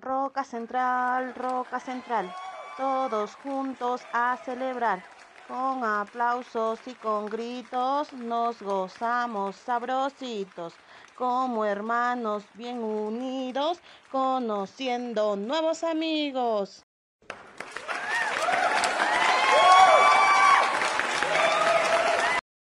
Roca Central, Roca Central, todos juntos a celebrar. Con aplausos y con gritos nos gozamos sabrositos, como hermanos bien unidos, conociendo nuevos amigos.